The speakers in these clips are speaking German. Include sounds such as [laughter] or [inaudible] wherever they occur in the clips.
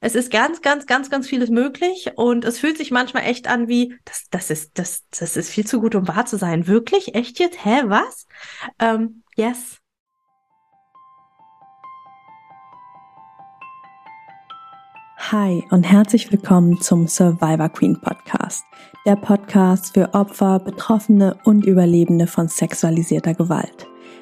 Es ist ganz, ganz, ganz, ganz vieles möglich und es fühlt sich manchmal echt an wie, das, das ist, das, das ist viel zu gut, um wahr zu sein. Wirklich? Echt jetzt? Hä, was? Ähm, yes. Hi und herzlich willkommen zum Survivor Queen Podcast, der Podcast für Opfer, Betroffene und Überlebende von sexualisierter Gewalt.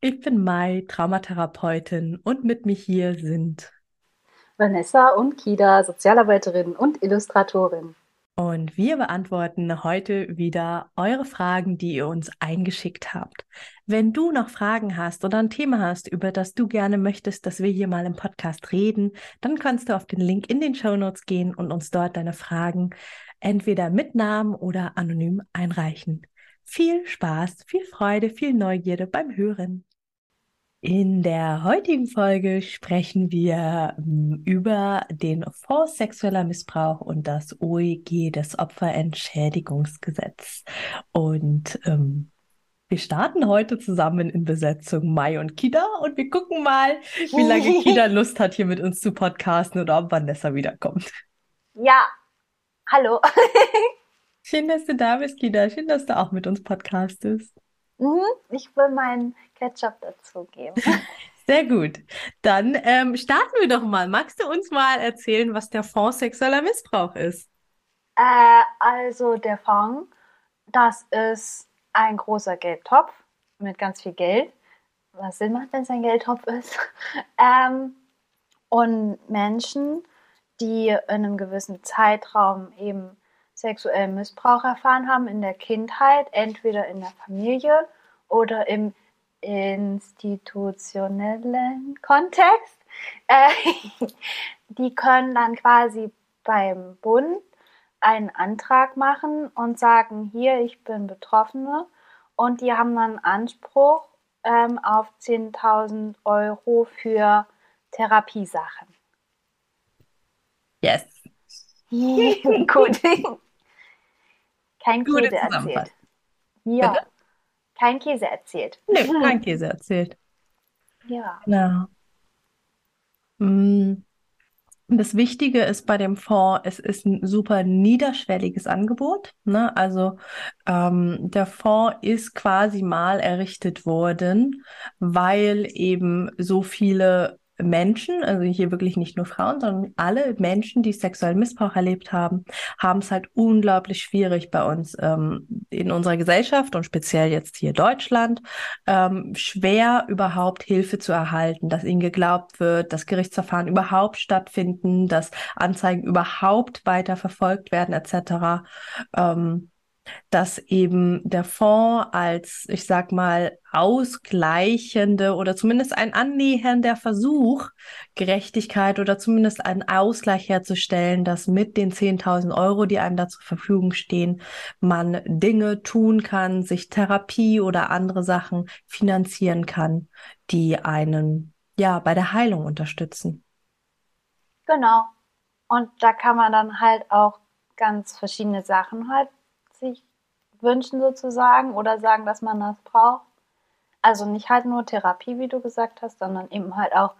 Ich bin Mai, Traumatherapeutin und mit mir hier sind Vanessa und Kida, Sozialarbeiterin und Illustratorin. Und wir beantworten heute wieder eure Fragen, die ihr uns eingeschickt habt. Wenn du noch Fragen hast oder ein Thema hast, über das du gerne möchtest, dass wir hier mal im Podcast reden, dann kannst du auf den Link in den Show Notes gehen und uns dort deine Fragen entweder mit Namen oder anonym einreichen. Viel Spaß, viel Freude, viel Neugierde beim Hören. In der heutigen Folge sprechen wir hm, über den Fonds sexueller Missbrauch und das OEG, das Opferentschädigungsgesetz. Und ähm, wir starten heute zusammen in Besetzung Mai und Kida und wir gucken mal, wie lange [laughs] Kida Lust hat, hier mit uns zu podcasten oder ob Vanessa wiederkommt. Ja, hallo. [laughs] Schön, dass du da bist, Kida. Schön, dass du auch mit uns podcastest. Mhm, ich will meinen Ketchup dazugeben. [laughs] Sehr gut. Dann ähm, starten wir doch mal. Magst du uns mal erzählen, was der Fonds sexueller Missbrauch ist? Äh, also der Fonds, das ist ein großer Geldtopf mit ganz viel Geld. Was Sinn macht, wenn es ein Geldtopf ist. [laughs] ähm, und Menschen, die in einem gewissen Zeitraum eben sexuellen Missbrauch erfahren haben in der Kindheit, entweder in der Familie oder im institutionellen Kontext. Äh, [laughs] die können dann quasi beim Bund einen Antrag machen und sagen, hier, ich bin Betroffene. Und die haben dann Anspruch ähm, auf 10.000 Euro für Therapiesachen. Yes. [laughs] Gut. Kein Gute Käse erzählt. Ja. Bitte? Kein Käse erzählt. Nee, kein Käse erzählt. Ja. Genau. Mm. Das Wichtige ist bei dem Fonds, es ist ein super niederschwelliges Angebot. Ne? Also ähm, der Fonds ist quasi mal errichtet worden, weil eben so viele Menschen, also hier wirklich nicht nur Frauen, sondern alle Menschen, die sexuellen Missbrauch erlebt haben, haben es halt unglaublich schwierig bei uns ähm, in unserer Gesellschaft und speziell jetzt hier Deutschland, ähm, schwer überhaupt Hilfe zu erhalten, dass ihnen geglaubt wird, dass Gerichtsverfahren überhaupt stattfinden, dass Anzeigen überhaupt weiter verfolgt werden etc. Ähm, dass eben der Fonds als, ich sag mal, ausgleichende oder zumindest ein annähernder Versuch, Gerechtigkeit oder zumindest einen Ausgleich herzustellen, dass mit den 10.000 Euro, die einem da zur Verfügung stehen, man Dinge tun kann, sich Therapie oder andere Sachen finanzieren kann, die einen ja bei der Heilung unterstützen. Genau. Und da kann man dann halt auch ganz verschiedene Sachen halt sich wünschen sozusagen oder sagen, dass man das braucht. Also nicht halt nur Therapie, wie du gesagt hast, sondern eben halt auch,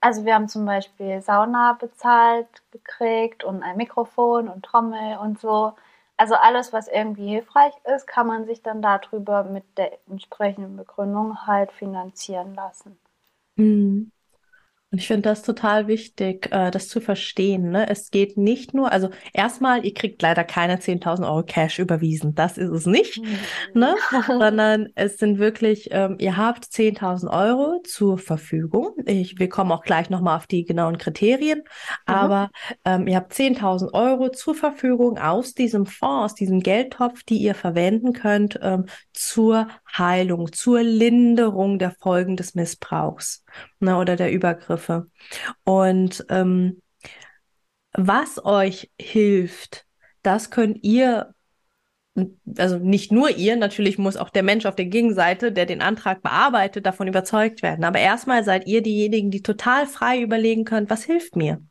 also wir haben zum Beispiel Sauna bezahlt gekriegt und ein Mikrofon und Trommel und so. Also alles, was irgendwie hilfreich ist, kann man sich dann darüber mit der entsprechenden Begründung halt finanzieren lassen. Mhm. Und ich finde das total wichtig, äh, das zu verstehen. Ne? Es geht nicht nur, also erstmal, ihr kriegt leider keine 10.000 Euro Cash überwiesen. Das ist es nicht, mhm. ne? [laughs] sondern es sind wirklich, ähm, ihr habt 10.000 Euro zur Verfügung. Ich, wir kommen auch gleich nochmal auf die genauen Kriterien, mhm. aber ähm, ihr habt 10.000 Euro zur Verfügung aus diesem Fonds, aus diesem Geldtopf, die ihr verwenden könnt ähm, zur Heilung, zur Linderung der Folgen des Missbrauchs ne, oder der Übergriffe. Und ähm, was euch hilft, das könnt ihr also nicht nur ihr, natürlich muss auch der Mensch auf der Gegenseite, der den Antrag bearbeitet, davon überzeugt werden. Aber erstmal seid ihr diejenigen, die total frei überlegen könnt, was hilft mir?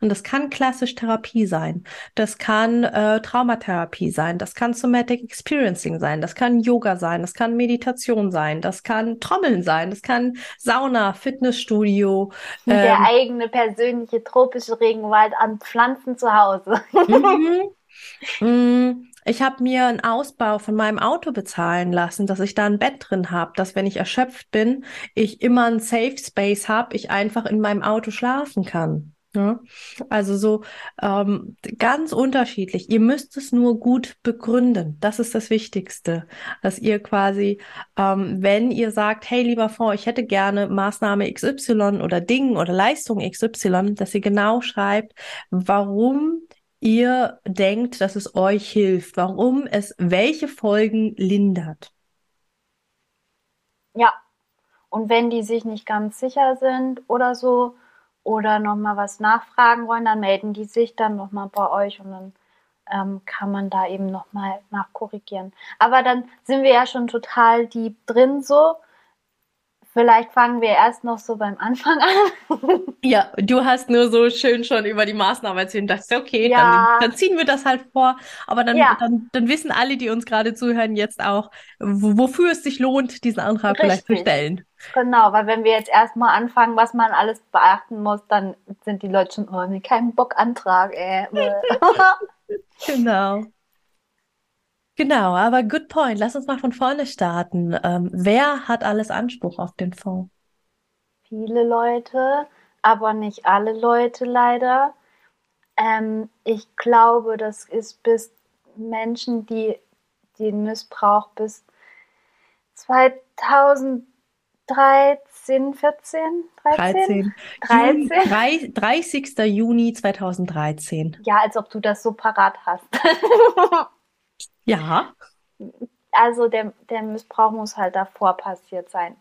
Und das kann klassisch Therapie sein, das kann äh, Traumatherapie sein, das kann Somatic Experiencing sein, das kann Yoga sein, das kann Meditation sein, das kann Trommeln sein, das kann Sauna, Fitnessstudio. Ähm, Der eigene persönliche tropische Regenwald an Pflanzen zu Hause. mhm. [laughs] Mm, ich habe mir einen Ausbau von meinem Auto bezahlen lassen, dass ich da ein Bett drin habe, dass wenn ich erschöpft bin, ich immer einen Safe Space habe, ich einfach in meinem Auto schlafen kann. Ja, also so ähm, ganz unterschiedlich. Ihr müsst es nur gut begründen. Das ist das Wichtigste, dass ihr quasi, ähm, wenn ihr sagt, hey lieber Fonds, ich hätte gerne Maßnahme XY oder Ding oder Leistung XY, dass ihr genau schreibt, warum ihr denkt, dass es euch hilft, warum es welche Folgen lindert. Ja, und wenn die sich nicht ganz sicher sind oder so, oder nochmal was nachfragen wollen, dann melden die sich dann nochmal bei euch und dann ähm, kann man da eben nochmal nachkorrigieren. Aber dann sind wir ja schon total deep drin so. Vielleicht fangen wir erst noch so beim Anfang an. [laughs] ja, du hast nur so schön schon über die Maßnahmen erzählt und dachte, okay, ja. dann, dann, ziehen wir das halt vor. Aber dann, ja. dann, dann, wissen alle, die uns gerade zuhören, jetzt auch, wofür es sich lohnt, diesen Antrag Richtig. vielleicht zu stellen. Genau, weil wenn wir jetzt erstmal anfangen, was man alles beachten muss, dann sind die Leute schon, oh, nee, kein Bock Antrag, ey. [laughs] [laughs] genau. Genau, aber good point. Lass uns mal von vorne starten. Ähm, wer hat alles Anspruch auf den Fonds? Viele Leute, aber nicht alle Leute leider. Ähm, ich glaube, das ist bis Menschen, die den Missbrauch bis 2000 13, 14, 13? 13. 13. 30. Juni 2013. Ja, als ob du das so parat hast. [laughs] ja. Also der, der Missbrauch muss halt davor passiert sein.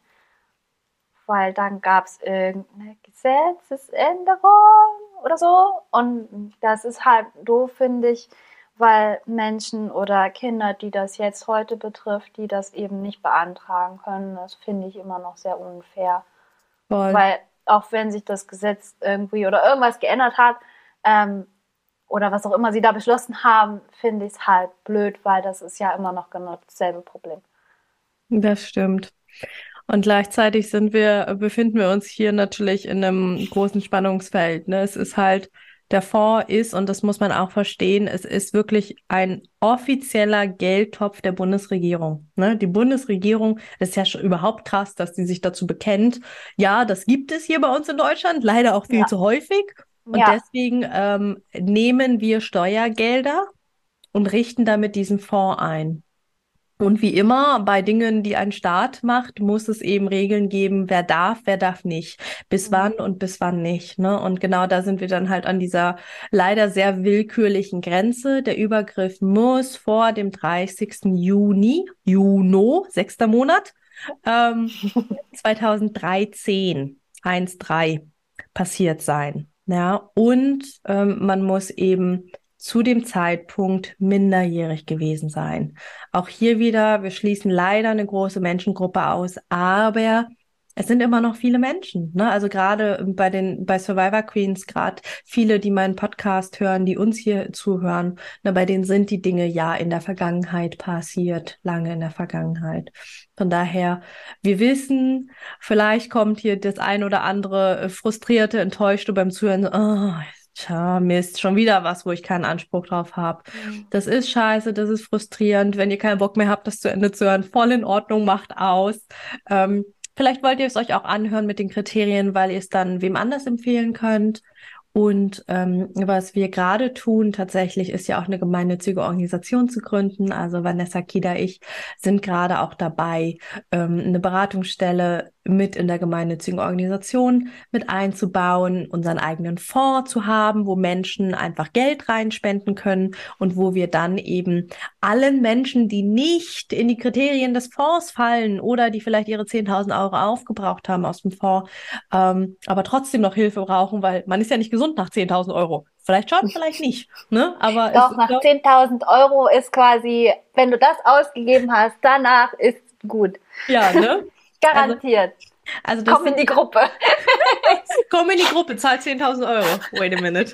Weil dann gab es irgendeine Gesetzesänderung oder so. Und das ist halt doof, finde ich, weil Menschen oder Kinder, die das jetzt heute betrifft, die das eben nicht beantragen können, das finde ich immer noch sehr unfair. Voll. Weil auch wenn sich das Gesetz irgendwie oder irgendwas geändert hat ähm, oder was auch immer sie da beschlossen haben, finde ich es halt blöd, weil das ist ja immer noch genau dasselbe Problem. Das stimmt. Und gleichzeitig sind wir, befinden wir uns hier natürlich in einem großen Spannungsfeld. Ne? Es ist halt der Fonds ist, und das muss man auch verstehen, es ist wirklich ein offizieller Geldtopf der Bundesregierung. Ne? Die Bundesregierung, das ist ja schon überhaupt krass, dass sie sich dazu bekennt. Ja, das gibt es hier bei uns in Deutschland, leider auch viel ja. zu häufig. Und ja. deswegen ähm, nehmen wir Steuergelder und richten damit diesen Fonds ein. Und wie immer bei Dingen, die ein Staat macht, muss es eben Regeln geben, wer darf, wer darf nicht, bis mhm. wann und bis wann nicht. Ne? Und genau da sind wir dann halt an dieser leider sehr willkürlichen Grenze. Der Übergriff muss vor dem 30. Juni, Juno, sechster Monat, ähm, [laughs] 2013, 1.3 passiert sein. Ja, und ähm, man muss eben zu dem Zeitpunkt minderjährig gewesen sein. Auch hier wieder, wir schließen leider eine große Menschengruppe aus, aber es sind immer noch viele Menschen. Ne? Also gerade bei den bei Survivor Queens, gerade viele, die meinen Podcast hören, die uns hier zuhören, ne, bei denen sind die Dinge ja in der Vergangenheit passiert, lange in der Vergangenheit. Von daher, wir wissen, vielleicht kommt hier das ein oder andere frustrierte, enttäuschte beim Zuhören. Oh, Tja, Mist, schon wieder was, wo ich keinen Anspruch drauf habe. Mhm. Das ist scheiße, das ist frustrierend. Wenn ihr keinen Bock mehr habt, das zu Ende zu hören, voll in Ordnung, macht aus. Ähm, vielleicht wollt ihr es euch auch anhören mit den Kriterien, weil ihr es dann wem anders empfehlen könnt. Und ähm, was wir gerade tun, tatsächlich ist ja auch eine gemeinnützige Organisation zu gründen. Also Vanessa Kida, ich sind gerade auch dabei, ähm, eine Beratungsstelle mit in der gemeinnützigen Organisation mit einzubauen, unseren eigenen Fonds zu haben, wo Menschen einfach Geld reinspenden können und wo wir dann eben allen Menschen, die nicht in die Kriterien des Fonds fallen oder die vielleicht ihre 10.000 Euro aufgebraucht haben aus dem Fonds, ähm, aber trotzdem noch Hilfe brauchen, weil man ist ja nicht gesund nach 10.000 Euro. Vielleicht schon, vielleicht [laughs] nicht. Ne? Aber doch, nach 10.000 Euro ist quasi, wenn du das ausgegeben hast, danach ist gut. Ja, ne? Garantiert. Also, also Komm in die Gruppe. [laughs] Komm in die Gruppe, zahl 10.000 Euro. Wait a minute.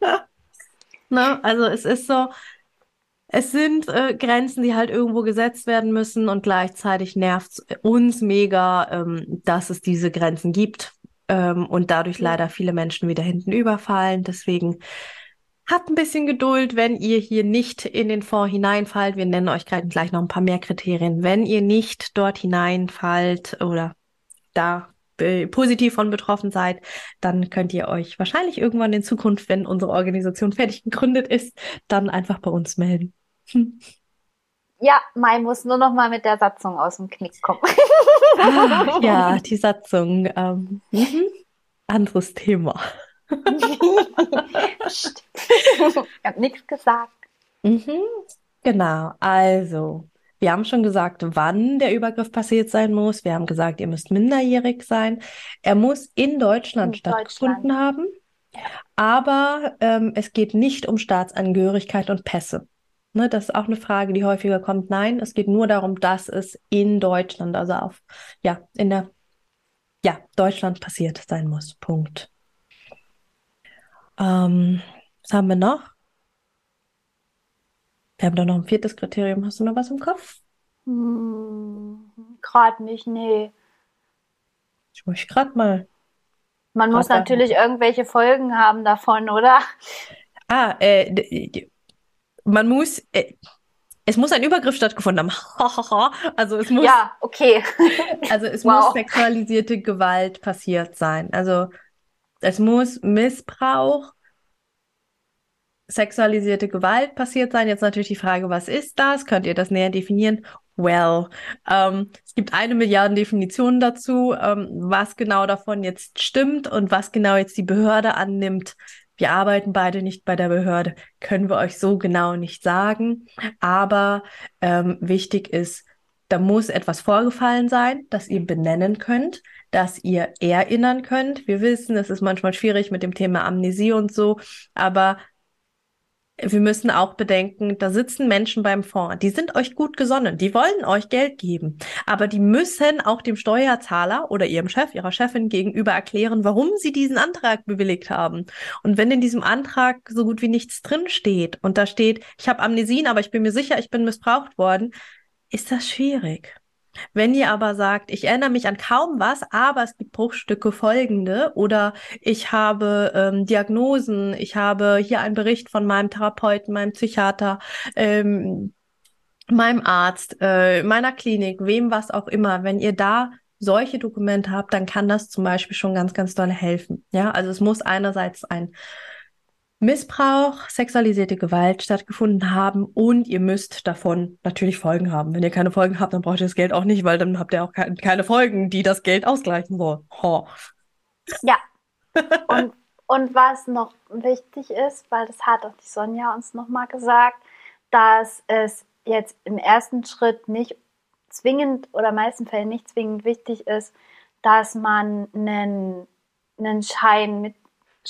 [laughs] ne? Also es ist so, es sind äh, Grenzen, die halt irgendwo gesetzt werden müssen und gleichzeitig nervt es uns mega, ähm, dass es diese Grenzen gibt ähm, und dadurch leider viele Menschen wieder hinten überfallen. Deswegen Habt ein bisschen Geduld, wenn ihr hier nicht in den Fonds hineinfallt. Wir nennen euch gleich noch ein paar mehr Kriterien. Wenn ihr nicht dort hineinfallt oder da positiv von betroffen seid, dann könnt ihr euch wahrscheinlich irgendwann in Zukunft, wenn unsere Organisation fertig gegründet ist, dann einfach bei uns melden. Hm. Ja, Mai muss nur noch mal mit der Satzung aus dem Knick kommen. ah, ja, [laughs] die Satzung. Ähm, mhm. Anderes Thema ich habe nichts gesagt. Mhm, genau, also wir haben schon gesagt, wann der Übergriff passiert sein muss. Wir haben gesagt, ihr müsst minderjährig sein. Er muss in Deutschland in stattgefunden Deutschland. haben. Aber ähm, es geht nicht um Staatsangehörigkeit und Pässe. Ne, das ist auch eine Frage, die häufiger kommt. Nein, es geht nur darum, dass es in Deutschland, also auf, ja, in der, ja, Deutschland passiert sein muss. Punkt. Ähm, was haben wir noch? Wir haben da noch ein viertes Kriterium. Hast du noch was im Kopf? Hm, gerade nicht, nee. Ich muss gerade mal. Man muss natürlich irgendwelche Folgen haben davon, oder? Ah, äh, man muss, äh, es muss ein Übergriff stattgefunden haben. [laughs] also es muss. Ja, okay. [laughs] also es wow. muss sexualisierte Gewalt passiert sein. Also es muss Missbrauch, sexualisierte Gewalt passiert sein. Jetzt natürlich die Frage, was ist das? Könnt ihr das näher definieren? Well, ähm, es gibt eine Milliarde Definitionen dazu, ähm, was genau davon jetzt stimmt und was genau jetzt die Behörde annimmt. Wir arbeiten beide nicht bei der Behörde, können wir euch so genau nicht sagen. Aber ähm, wichtig ist, da muss etwas vorgefallen sein, das ihr benennen könnt dass ihr erinnern könnt. Wir wissen, es ist manchmal schwierig mit dem Thema Amnesie und so, aber wir müssen auch bedenken, da sitzen Menschen beim Fonds, die sind euch gut gesonnen, die wollen euch Geld geben, aber die müssen auch dem Steuerzahler oder ihrem Chef, ihrer Chefin gegenüber erklären, warum sie diesen Antrag bewilligt haben. Und wenn in diesem Antrag so gut wie nichts drin steht und da steht, ich habe Amnesien, aber ich bin mir sicher, ich bin missbraucht worden, ist das schwierig. Wenn ihr aber sagt, ich erinnere mich an kaum was, aber es gibt Bruchstücke folgende oder ich habe ähm, Diagnosen, ich habe hier einen Bericht von meinem Therapeuten, meinem Psychiater, ähm, meinem Arzt, äh, meiner Klinik, wem was auch immer, wenn ihr da solche Dokumente habt, dann kann das zum Beispiel schon ganz, ganz doll helfen. Ja, also es muss einerseits ein Missbrauch, sexualisierte Gewalt stattgefunden haben und ihr müsst davon natürlich Folgen haben. Wenn ihr keine Folgen habt, dann braucht ihr das Geld auch nicht, weil dann habt ihr auch keine Folgen, die das Geld ausgleichen sollen. Ho. Ja. [laughs] Und, und was noch wichtig ist, weil das hat auch die Sonja uns nochmal gesagt, dass es jetzt im ersten Schritt nicht zwingend oder meisten Fällen nicht zwingend wichtig ist, dass man einen, einen Schein mit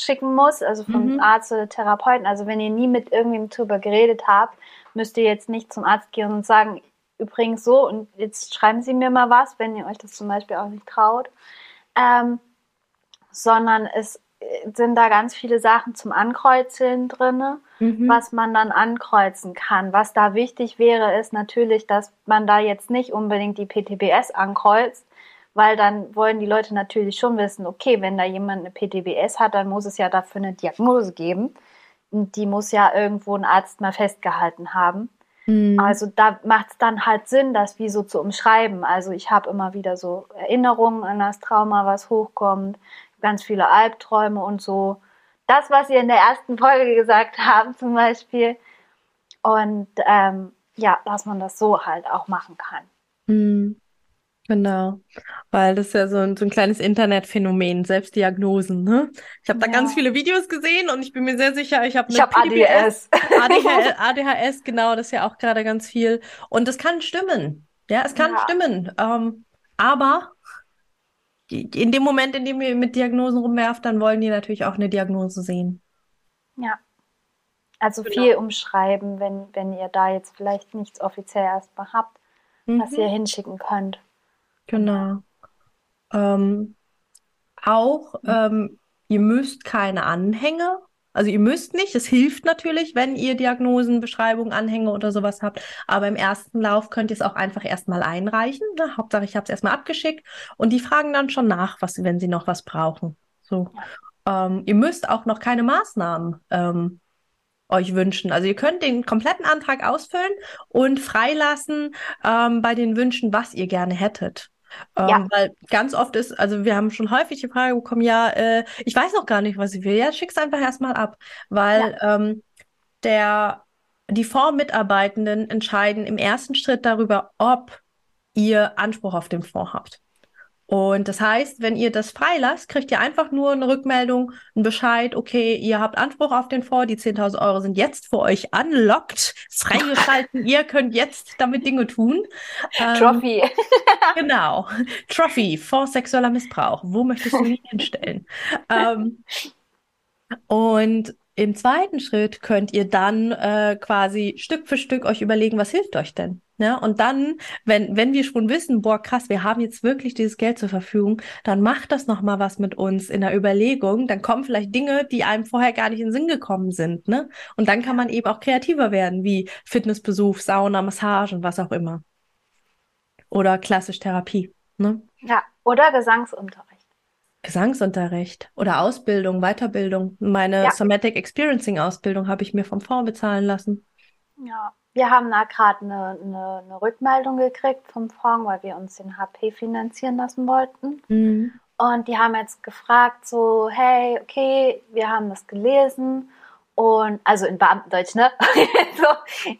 schicken muss, also vom mhm. Arzt oder Therapeuten. Also wenn ihr nie mit irgendwem drüber geredet habt, müsst ihr jetzt nicht zum Arzt gehen und sagen, übrigens so und jetzt schreiben Sie mir mal was, wenn ihr euch das zum Beispiel auch nicht traut. Ähm, sondern es sind da ganz viele Sachen zum Ankreuzeln drin, mhm. was man dann ankreuzen kann. Was da wichtig wäre, ist natürlich, dass man da jetzt nicht unbedingt die PTBS ankreuzt, weil dann wollen die Leute natürlich schon wissen, okay, wenn da jemand eine PTBS hat, dann muss es ja dafür eine Diagnose geben. Und die muss ja irgendwo ein Arzt mal festgehalten haben. Mhm. Also da macht es dann halt Sinn, das wie so zu umschreiben. Also ich habe immer wieder so Erinnerungen an das Trauma, was hochkommt, ganz viele Albträume und so. Das, was ihr in der ersten Folge gesagt [laughs] haben zum Beispiel. Und ähm, ja, dass man das so halt auch machen kann. Mhm. Genau, weil das ist ja so ein, so ein kleines Internetphänomen, Selbstdiagnosen. Ne? Ich habe da Ja. ganz viele Videos gesehen und ich bin mir sehr sicher, ich habe Ich habe ADS. ADHS, ADHS, genau, das ist ja auch gerade ganz viel. Und das kann stimmen. Ja, es kann Ja. stimmen. Ähm, aber in dem Moment, in dem ihr mit Diagnosen rumwerft, dann wollen die natürlich auch eine Diagnose sehen. Ja. Also Genau. viel umschreiben, wenn, wenn ihr da jetzt vielleicht nichts offiziell erstmal habt, was Mhm. ihr hinschicken könnt. Genau. Ähm, auch, ähm, ihr müsst keine Anhänge, also ihr müsst nicht, es hilft natürlich, wenn ihr Diagnosen, Beschreibungen, Anhänge oder sowas habt, aber im ersten Lauf könnt ihr es auch einfach erstmal einreichen. Ne? Hauptsache, ich habe es erstmal abgeschickt und die fragen dann schon nach, was, wenn sie noch was brauchen. So. Ähm, ihr müsst auch noch keine Maßnahmen ähm, euch wünschen. Also ihr könnt den kompletten Antrag ausfüllen und freilassen ähm, bei den Wünschen, was ihr gerne hättet. Ähm, Ja. Weil ganz oft ist, also wir haben schon häufig die Frage bekommen, ja, äh, ich weiß noch gar nicht, was ich will. Ja, schick's einfach erstmal ab, weil ähm, der, die Fondsmitarbeitenden entscheiden im ersten Schritt darüber, ob ihr Anspruch auf den Fonds habt. Und das heißt, wenn ihr das freilasst, kriegt ihr einfach nur eine Rückmeldung, einen Bescheid, okay, ihr habt Anspruch auf den Fonds, die 10.000 Euro sind jetzt für euch unlocked, freigeschalten, ihr könnt jetzt damit Dinge tun. Ähm, Trophy. [laughs] Genau. Trophy, Fonds sexueller Missbrauch. Wo möchtest du ihn hinstellen? ähm, und im zweiten Schritt könnt ihr dann äh, quasi Stück für Stück euch überlegen, was hilft euch denn? Ja, und dann, wenn, wenn wir schon wissen, boah, krass, wir haben jetzt wirklich dieses Geld zur Verfügung, dann macht das nochmal was mit uns in der Überlegung. Dann kommen vielleicht Dinge, die einem vorher gar nicht in den Sinn gekommen sind, ne? Und dann kann man eben auch kreativer werden, wie Fitnessbesuch, Sauna, Massagen, was auch immer. Oder klassisch Therapie, ne? Ja, oder Gesangsunterricht. Gesangsunterricht oder Ausbildung, Weiterbildung. Meine Ja. Somatic Experiencing Ausbildung habe ich mir vom Fonds bezahlen lassen. Ja, wir haben da gerade eine, eine, eine Rückmeldung gekriegt vom Fonds, weil wir uns den HP finanzieren lassen wollten. Mhm. Und die haben jetzt gefragt, so, hey, okay, wir haben das gelesen. Und, also in Beamtendeutsch, ne? [laughs] so,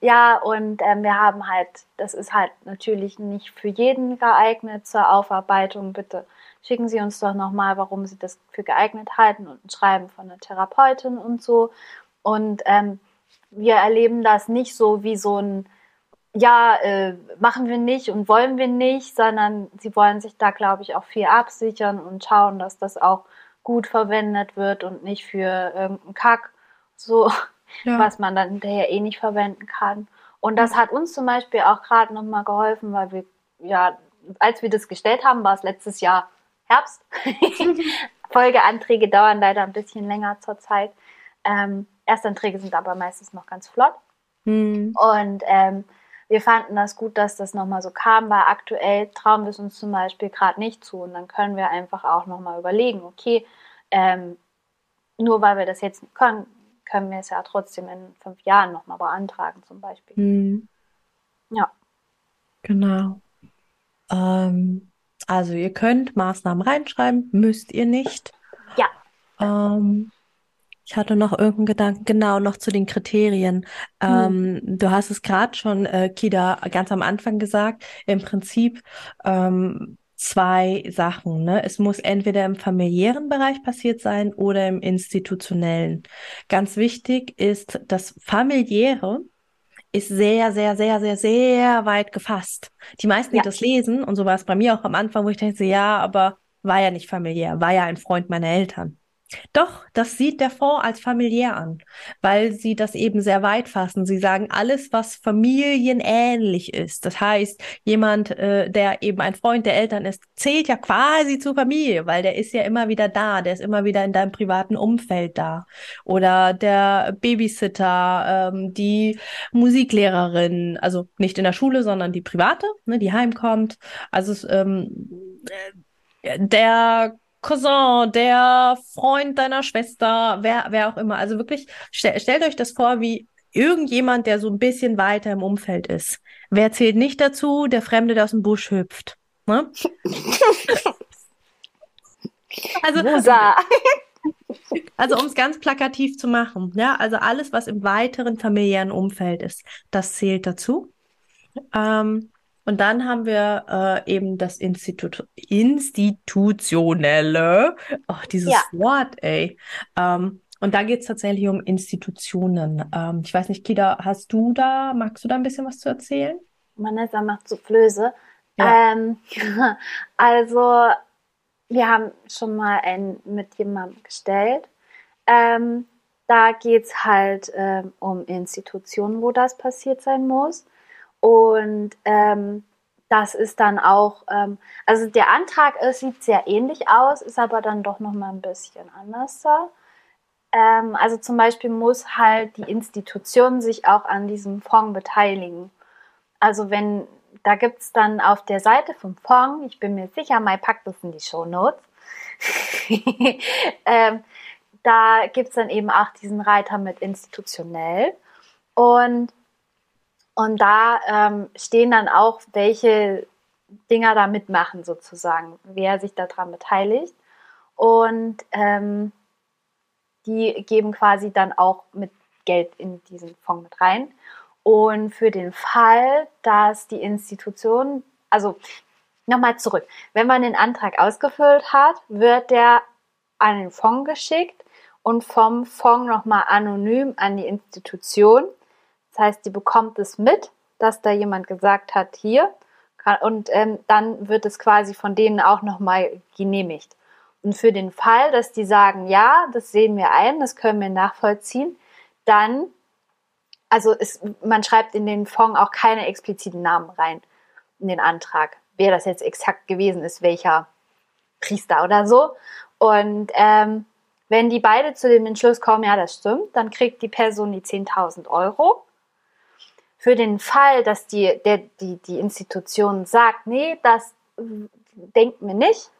ja, und ähm, wir haben halt, das ist halt natürlich nicht für jeden geeignet zur Aufarbeitung. Bitte schicken Sie uns doch nochmal, warum Sie das für geeignet halten und ein Schreiben von einer Therapeutin und so. Und ähm, wir erleben das nicht so wie so ein, ja, äh, machen wir nicht und wollen wir nicht, sondern sie wollen sich da, glaube ich, auch viel absichern und schauen, dass das auch gut verwendet wird und nicht für irgendeinen Kack, so, Ja. was man dann hinterher eh nicht verwenden kann. Und das hat uns zum Beispiel auch gerade nochmal geholfen, weil wir, ja, als wir das gestellt haben, war es letztes Jahr Herbst. [laughs] [laughs] Folgeanträge dauern leider ein bisschen länger zur Zeit. Ähm, Erstanträge sind aber meistens noch ganz flott. Mhm. Und ähm, wir fanden das gut, dass das nochmal so kam, weil aktuell trauen wir es uns zum Beispiel gerade nicht zu. Und dann können wir einfach auch nochmal überlegen, okay, ähm, nur weil wir das jetzt nicht können, können wir es ja trotzdem in fünf Jahren nochmal beantragen zum Beispiel. Mhm. Ja. Genau. Ähm, also ihr könnt Maßnahmen reinschreiben, müsst ihr nicht. Ja. Ähm, ich hatte noch irgendeinen Gedanken, genau, noch zu den Kriterien. Ähm, du hast es gerade schon, äh, Kida, ganz am Anfang gesagt. Im Prinzip ähm, zwei Sachen. Ne? Es muss entweder im familiären Bereich passiert sein oder im institutionellen. Ganz wichtig ist, das familiäre ist sehr, sehr, sehr, sehr, sehr weit gefasst. Die meisten, die Ja. das lesen, und so war es bei mir auch am Anfang, wo ich dachte, ja, aber war ja nicht familiär, war ja ein Freund meiner Eltern. Doch, das sieht der Fonds als familiär an, weil sie das eben sehr weit fassen. Sie sagen alles, was familienähnlich ist. Das heißt, jemand, äh, der eben ein Freund der Eltern ist, zählt ja quasi zur Familie, weil der ist ja immer wieder da, der ist immer wieder in deinem privaten Umfeld da. Oder der Babysitter, ähm, die Musiklehrerin, also nicht in der Schule, sondern die private, ne, die heimkommt. Also ähm, äh, der Cousin, der Freund deiner Schwester, wer, wer auch immer. Also wirklich, stell, stellt euch das vor, wie irgendjemand, der so ein bisschen weiter im Umfeld ist. Wer zählt nicht dazu? Der Fremde, der aus dem Busch hüpft. Ne? [laughs] Also, [laughs] also um es ganz plakativ zu machen, ja, also alles, was im weiteren familiären Umfeld ist, das zählt dazu. Ähm, Und dann haben wir äh, eben das Institut Institutionelle. Oh, dieses Ja. Wort, ey. Ähm, und da geht es tatsächlich um Institutionen. Ähm, ich weiß nicht, Kida, hast du da, magst du da ein bisschen was zu erzählen? Vanessa macht Soufflöse. Ja. Ähm, [laughs] also, wir haben schon mal einen mit jemandem gestellt. Ähm, da geht es halt ähm, um Institutionen, wo das passiert sein muss. Und ähm, das ist dann auch, ähm, also der Antrag ist, sieht sehr ähnlich aus, ist aber dann doch nochmal ein bisschen anders. Ähm, also zum Beispiel muss halt die Institution sich auch an diesem Fonds beteiligen. Also wenn, da gibt es dann auf der Seite vom Fonds, ich bin mir sicher, Mai packt das in die Show Notes, [laughs] ähm, da gibt es dann eben auch diesen Reiter mit institutionell. Und, und da ähm, stehen dann auch, welche Dinger da mitmachen, sozusagen, wer sich daran beteiligt. Und ähm, die geben quasi dann auch mit Geld in diesen Fonds mit rein. Und für den Fall, dass die Institution, also nochmal zurück, wenn man den Antrag ausgefüllt hat, wird der an den Fonds geschickt und vom Fonds nochmal anonym an die Institution. Das heißt, die bekommt es mit, dass da jemand gesagt hat, hier. Und ähm, dann wird es quasi von denen auch nochmal genehmigt. Und für den Fall, dass die sagen, ja, das sehen wir ein, das können wir nachvollziehen, dann, also es, man schreibt in den Fonds auch keine expliziten Namen rein in den Antrag, wer das jetzt exakt gewesen ist, welcher Priester oder so. Und ähm, wenn die beide zu dem Entschluss kommen, ja, das stimmt, dann kriegt die Person die 10.000 Euro. Für den Fall, dass die, der, die, die Institution sagt, nee, das denkt mir nicht,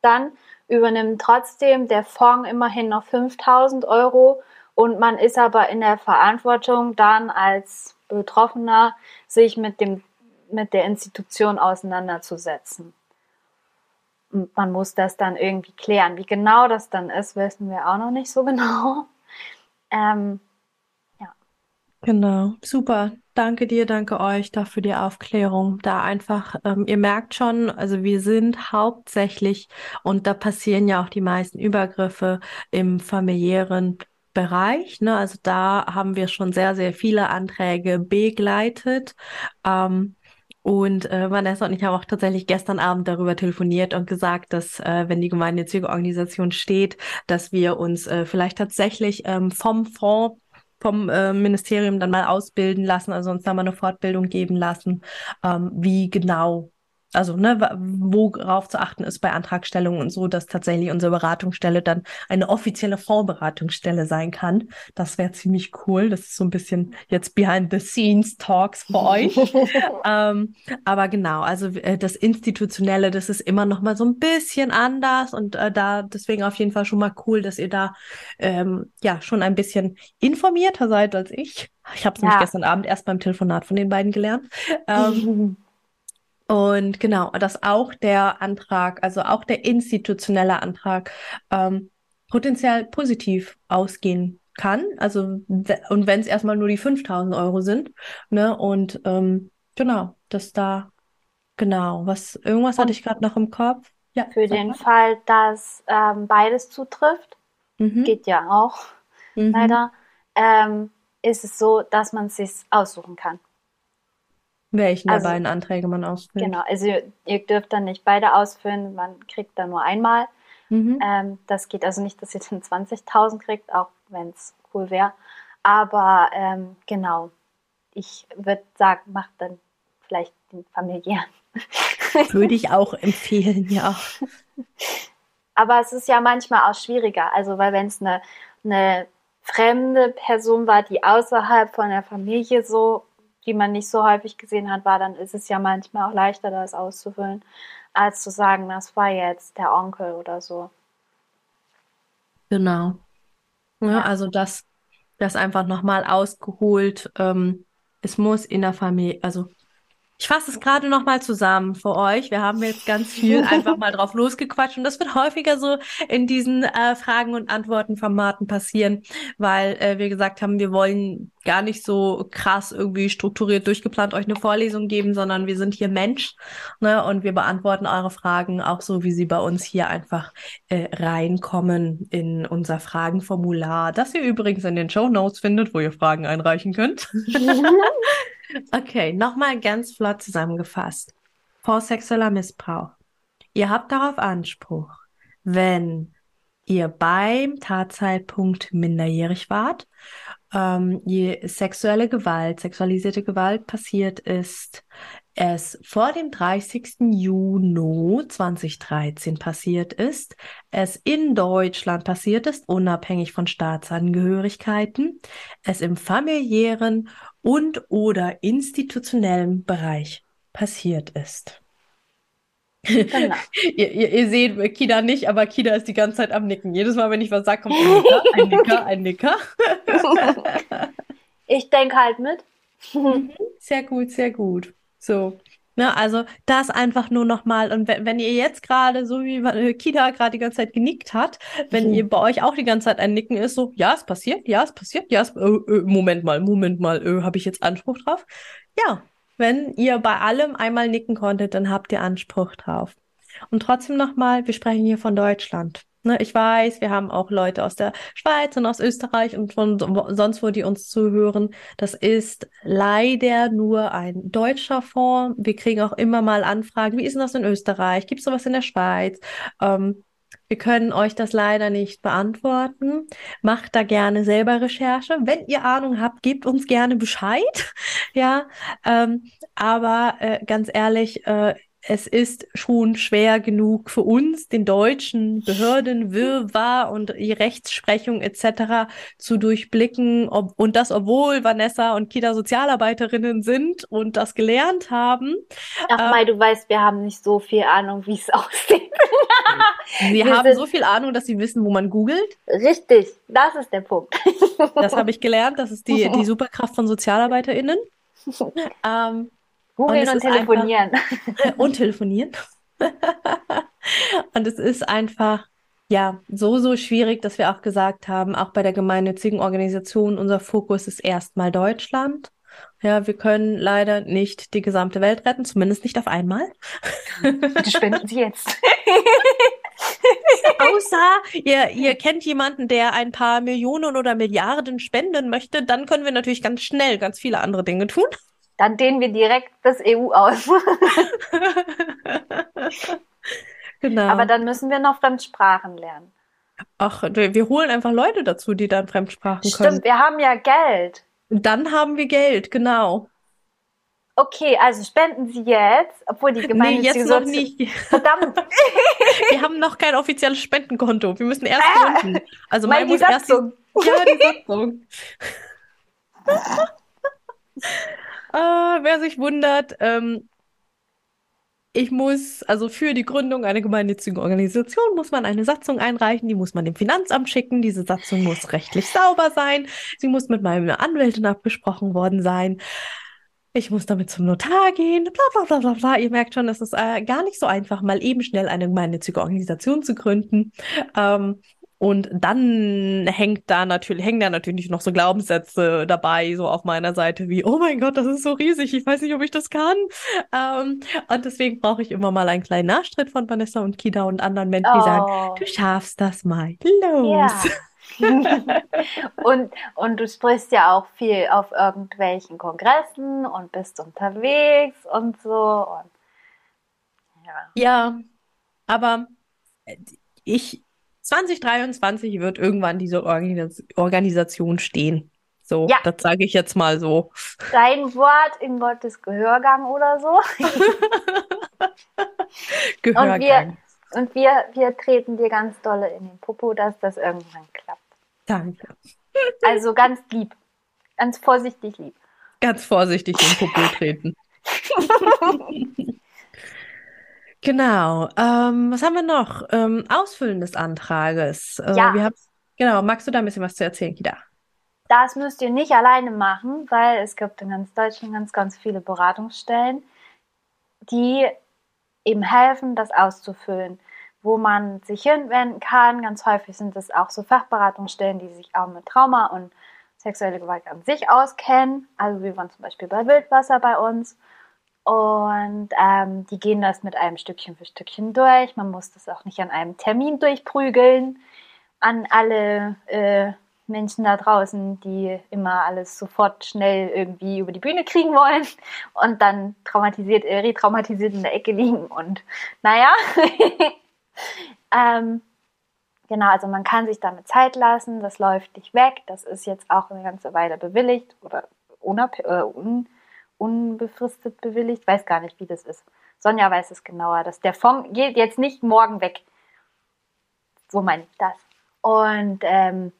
dann übernimmt trotzdem der Fonds immerhin noch 5000 Euro und man ist aber in der Verantwortung, dann als Betroffener sich mit, dem, mit der Institution auseinanderzusetzen. Und man muss das dann irgendwie klären. Wie genau das dann ist, wissen wir auch noch nicht so [laughs] genau. Ähm, Genau, super. Danke dir, danke euch dafür die Aufklärung. Da einfach, ähm, ihr merkt schon, also wir sind hauptsächlich, und da passieren ja auch die meisten Übergriffe im familiären Bereich. Ne? Also da haben wir schon sehr, sehr viele Anträge begleitet. Ähm, und äh, Vanessa und ich haben auch tatsächlich gestern Abend darüber telefoniert und gesagt, dass äh, wenn die gemeinnützige Organisation steht, dass wir uns äh, vielleicht tatsächlich ähm, vom Fonds vom äh, Ministerium dann mal ausbilden lassen, also uns da mal eine Fortbildung geben lassen, ähm, wie genau, also ne, worauf zu achten ist bei Antragstellungen und so, dass tatsächlich unsere Beratungsstelle dann eine offizielle Fondsberatungsstelle sein kann. Das wäre ziemlich cool. Das ist so ein bisschen jetzt behind the scenes Talks für [laughs] euch. ähm, aber genau, also äh, das Institutionelle, das ist immer noch mal so ein bisschen anders und äh, da deswegen auf jeden Fall schon mal cool, dass ihr da ähm, ja schon ein bisschen informierter seid als ich. Ich habe es nämlich Ja. gestern Abend erst beim Telefonat von den beiden gelernt. Ähm, [laughs] und genau, dass auch der Antrag, also auch der institutionelle Antrag, ähm, potenziell positiv ausgehen kann. Also, und wenn es erstmal nur die 5000 Euro sind, ne, und ähm, genau, dass da, genau, was, irgendwas hatte ich gerade noch im Kopf. Ja, Für den mal. Fall, dass ähm, beides zutrifft, Mhm, geht ja auch mhm. leider, ähm, ist es so, dass man es sich aussuchen kann. Welchen der Also- beiden Anträge man ausfüllt. Genau, also ihr, ihr dürft dann nicht beide ausfüllen, man kriegt dann nur einmal. Mhm. Ähm, das geht also nicht, dass ihr dann 20.000 kriegt, auch wenn es cool wäre. Aber ähm, genau, ich würde sagen, macht dann vielleicht den familiären. [laughs] Würde ich auch empfehlen, ja. [laughs] Aber es ist ja manchmal auch schwieriger. Also, weil wenn es eine, eine fremde Person war, die außerhalb von der Familie so, die man nicht so häufig gesehen hat, war, dann ist es ja manchmal auch leichter, das auszufüllen, als zu sagen, das war jetzt der Onkel oder so. Genau. Ja, also das, das einfach nochmal ausgeholt. Ähm, es muss in der Familie, also Ich fasse es gerade noch mal zusammen für euch. Wir haben jetzt ganz viel [laughs] einfach mal drauf losgequatscht und das wird häufiger so in diesen äh, Fragen und Antworten Formaten passieren, weil äh, wir gesagt haben, wir wollen gar nicht so krass irgendwie strukturiert durchgeplant euch eine Vorlesung geben, sondern wir sind hier Mensch ne, und wir beantworten eure Fragen auch so, wie sie bei uns hier einfach äh, reinkommen in unser Fragenformular, das ihr übrigens in den Show Notes findet, wo ihr Fragen einreichen könnt. [laughs] [laughs] Okay, nochmal ganz flott zusammengefasst. Vorsexueller Missbrauch. Ihr habt darauf Anspruch, wenn ihr beim Tatzeitpunkt minderjährig wart, ähm, je sexuelle Gewalt, sexualisierte Gewalt passiert ist, es vor dem 30. Juni 2013 passiert ist, es in Deutschland passiert ist, unabhängig von Staatsangehörigkeiten, es im familiären und oder institutionellen Bereich passiert ist. Genau. [laughs] ihr, ihr, ihr, seht Kida nicht, aber Kida ist die ganze Zeit am Nicken. Jedes Mal, wenn ich was sage, kommt ein Nicker, ein Nicker, ein Nicker. [laughs] ich denke halt mit. sehr gut, sehr gut. So. Ne, also das einfach nur nochmal. Und wenn, wenn ihr jetzt gerade, so wie Kida gerade die ganze Zeit genickt hat, wenn mhm. ihr bei euch auch die ganze Zeit ein Nicken ist, so, ja, es passiert, ja, es passiert, ja, es, äh, äh, Moment mal, Moment mal, äh, habe ich jetzt Anspruch drauf? Ja, wenn ihr bei allem einmal nicken konntet, dann habt ihr Anspruch drauf. Und trotzdem nochmal, wir sprechen hier von Deutschland. Ne, ich weiß, wir haben auch Leute aus der Schweiz und aus Österreich und von sonst wo, die uns zuhören. Das ist leider nur ein deutscher Fonds. Wir kriegen auch immer mal Anfragen. Wie ist denn das in Österreich? Gibt es sowas in der Schweiz? Ähm, wir können euch das leider nicht beantworten. Macht da gerne selber Recherche. Wenn ihr Ahnung habt, gebt uns gerne Bescheid. [laughs] ja, ähm, aber äh, ganz ehrlich, äh, es ist schon schwer genug für uns, den deutschen Behörden Wirrwarr und die Rechtsprechung etc. zu durchblicken. Ob, und das, obwohl Vanessa und Kita Sozialarbeiterinnen sind und das gelernt haben. Ach, ähm, Mai, du weißt, wir haben nicht so viel Ahnung, wie es [laughs] aussieht. sie wir haben so viel Ahnung, dass sie wissen, wo man googelt. Richtig, das ist der Punkt. das habe ich gelernt. Das ist die, die Superkraft von SozialarbeiterInnen. [laughs] ähm, Googeln und, und telefonieren. Einfach, und telefonieren. und es ist einfach, ja, so, so schwierig, dass wir auch gesagt haben, auch bei der gemeinnützigen Organisation, unser Fokus ist erstmal Deutschland. Ja, wir können leider nicht die gesamte Welt retten, zumindest nicht auf einmal. [laughs] Bitte spenden Sie jetzt. [laughs] Außer ihr, ihr kennt jemanden, der ein paar Millionen oder Milliarden spenden möchte, dann können wir natürlich ganz schnell ganz viele andere Dinge tun. Dann dehnen wir direkt das EU aus. [laughs] genau. Aber dann müssen wir noch Fremdsprachen lernen. Ach, wir holen einfach Leute dazu, die dann Fremdsprachen Stimmt, können. Stimmt, wir haben ja Geld. Dann haben wir Geld, genau. Okay, also spenden Sie jetzt, obwohl die Gemeinde nee, jetzt noch nicht. Verdammt. [laughs] wir haben noch kein offizielles Spendenkonto. Wir müssen erst gründen. Also mein muss erst die, ja, die Satzung. [laughs] Ah, wer sich wundert, ähm, ich muss, also für die Gründung einer gemeinnützigen Organisation muss man eine Satzung einreichen, die muss man dem Finanzamt schicken. Diese Satzung muss rechtlich sauber sein. Sie muss mit meiner Anwältin abgesprochen worden sein. Ich muss damit zum Notar gehen, bla bla bla bla bla. Ihr merkt schon, es ist äh, gar nicht so einfach, mal eben schnell eine gemeinnützige Organisation zu gründen. Ähm, und dann hängt da natürlich, hängen da natürlich noch so Glaubenssätze dabei, so auf meiner Seite wie, oh mein Gott, das ist so riesig, ich weiß nicht, ob ich das kann. Ähm, und deswegen brauche ich immer mal einen kleinen Nachstritt von Vanessa und Kida und anderen Menschen, die sagen, oh. du schaffst das mal. Los. Ja. [laughs] und, und du sprichst ja auch viel auf irgendwelchen Kongressen und bist unterwegs und so. Und, ja. ja, aber ich, 2023 wird irgendwann diese Organis Organisation stehen. So, ja. das sage ich jetzt mal so. Dein Wort in Gottes Gehörgang oder so. Gehörgang. [laughs] Und, wir, und wir, wir treten dir ganz dolle in den Popo, dass das irgendwann klappt. Danke. Also ganz lieb. Ganz vorsichtig lieb. Ganz vorsichtig in den Popo treten. [laughs] Genau. Ähm, was haben wir noch? Ähm, Ausfüllen des Antrages. Äh, ja. Haben, genau. Magst du da ein bisschen was zu erzählen, Kida? Das müsst ihr nicht alleine machen, weil es gibt in ganz Deutschland ganz, ganz viele Beratungsstellen. die eben helfen, das auszufüllen, wo man sich hinwenden kann. Ganz häufig sind es auch so Fachberatungsstellen, die sich auch mit Trauma und sexuelle Gewalt an sich auskennen. Also wir waren zum Beispiel bei Wildwasser bei uns. Und ähm, die gehen das mit einem Stückchen für Stückchen durch. Man muss das auch nicht an einem Termin durchprügeln. An alle äh, Menschen da draußen, die immer alles sofort schnell irgendwie über die Bühne kriegen wollen und dann traumatisiert, äh, retraumatisiert in der Ecke liegen und naja. [laughs] ähm, genau, also man kann sich damit Zeit lassen, das läuft nicht weg, das ist jetzt auch eine ganze Weile bewilligt oder äh, un unbefristet bewilligt, weiß gar nicht, wie das ist. Sonja weiß es genauer, dass der Fonds geht jetzt nicht morgen weg. So meine ich das. Und ähm,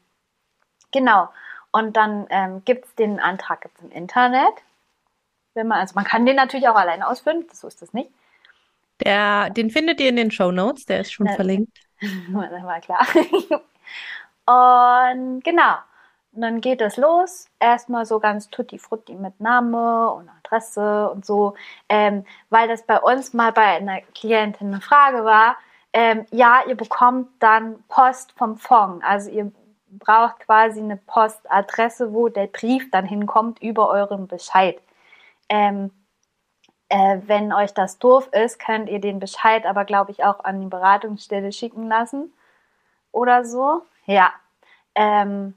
Genau. Und dann ähm, gibt es den Antrag gibt's im Internet. Wenn man, also man kann den natürlich auch alleine ausfüllen, so ist das nicht. Der, den findet ihr in den Show Notes, der ist schon Na, verlinkt. Das [laughs] war klar. [laughs] Und genau. Und dann geht es los. Erstmal so ganz tutti frutti mit Name und Adresse und so. Ähm, weil das bei uns mal bei einer Klientin eine Frage war. Ähm, ja, ihr bekommt dann Post vom Fonds. Also ihr braucht quasi eine Postadresse, wo der Brief dann hinkommt über euren Bescheid. Ähm, äh, wenn euch das doof ist, könnt ihr den Bescheid aber, glaube ich, auch an die Beratungsstelle schicken lassen oder so. Ja. Ähm,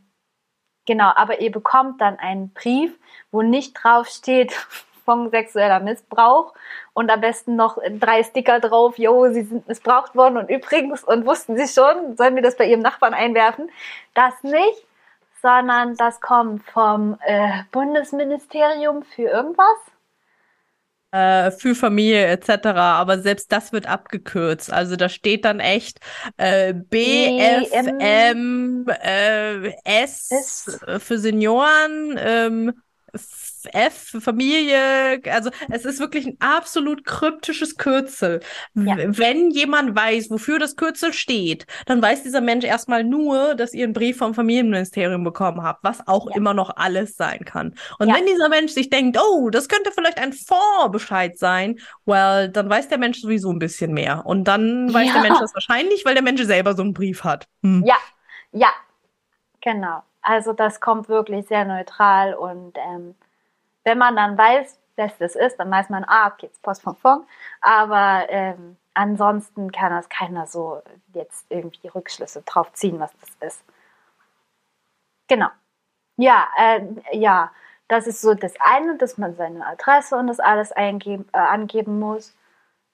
genau, aber ihr bekommt dann einen Brief, wo nicht drauf steht, [laughs] von sexueller Missbrauch und am besten noch drei Sticker drauf, jo, sie sind missbraucht worden und übrigens und wussten sie schon, sollen wir das bei ihrem Nachbarn einwerfen? Das nicht, sondern das kommt vom äh, Bundesministerium für irgendwas. Äh, für Familie etc. Aber selbst das wird abgekürzt. Also da steht dann echt äh, BFM äh, S für Senioren. Ähm, F Familie. Also es ist wirklich ein absolut kryptisches Kürzel. Ja. Wenn jemand weiß, wofür das Kürzel steht, dann weiß dieser Mensch erstmal nur, dass ihr einen Brief vom Familienministerium bekommen habt, was auch ja. immer noch alles sein kann. Und ja. wenn dieser Mensch sich denkt, oh, das könnte vielleicht ein Fondsbescheid sein, well, dann weiß der Mensch sowieso ein bisschen mehr. Und dann weiß der Mensch das wahrscheinlich, weil der Mensch selber so einen Brief hat. Hm. Ja, ja, genau. Also das kommt wirklich sehr neutral und ähm, wenn man dann weiß, was das ist, dann weiß man, ah, okay, jetzt Post vom Fond. Aber ähm, ansonsten kann das keiner so jetzt irgendwie Rückschlüsse drauf ziehen, was das ist. Genau. Ja, äh, ja, das ist so das eine, dass man seine Adresse und das alles eingeben, äh, angeben muss.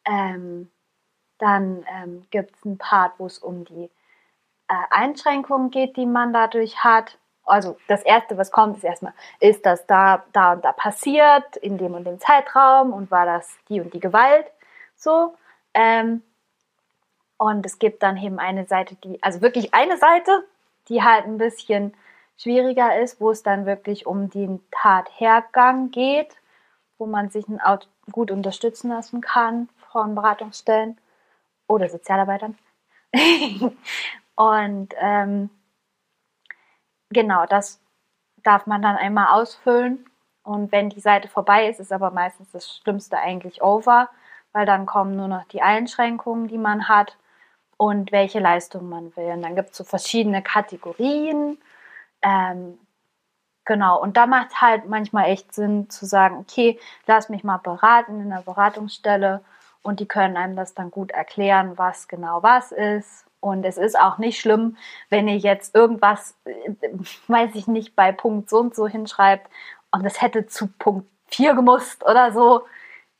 Ähm, dann ähm, gibt es einen Part, wo es um die äh, Einschränkungen geht, die man dadurch hat also das Erste, was kommt, ist erstmal, ist das da, da und da passiert, in dem und dem Zeitraum und war das die und die Gewalt so. Ähm, und es gibt dann eben eine Seite, die, also wirklich eine Seite, die halt ein bisschen schwieriger ist, wo es dann wirklich um den Tathergang geht, wo man sich gut unterstützen lassen kann von Beratungsstellen oder Sozialarbeitern. [laughs] und ähm, Genau, das darf man dann einmal ausfüllen. Und wenn die Seite vorbei ist, ist aber meistens das Schlimmste eigentlich over, weil dann kommen nur noch die Einschränkungen, die man hat und welche Leistung man will. Und dann gibt es so verschiedene Kategorien. Ähm, genau, und da macht halt manchmal echt Sinn zu sagen, okay, lass mich mal beraten in der Beratungsstelle und die können einem das dann gut erklären, was genau was ist und es ist auch nicht schlimm, wenn ihr jetzt irgendwas, äh, weiß ich nicht, bei Punkt so und so hinschreibt und es hätte zu Punkt 4 gemusst oder so.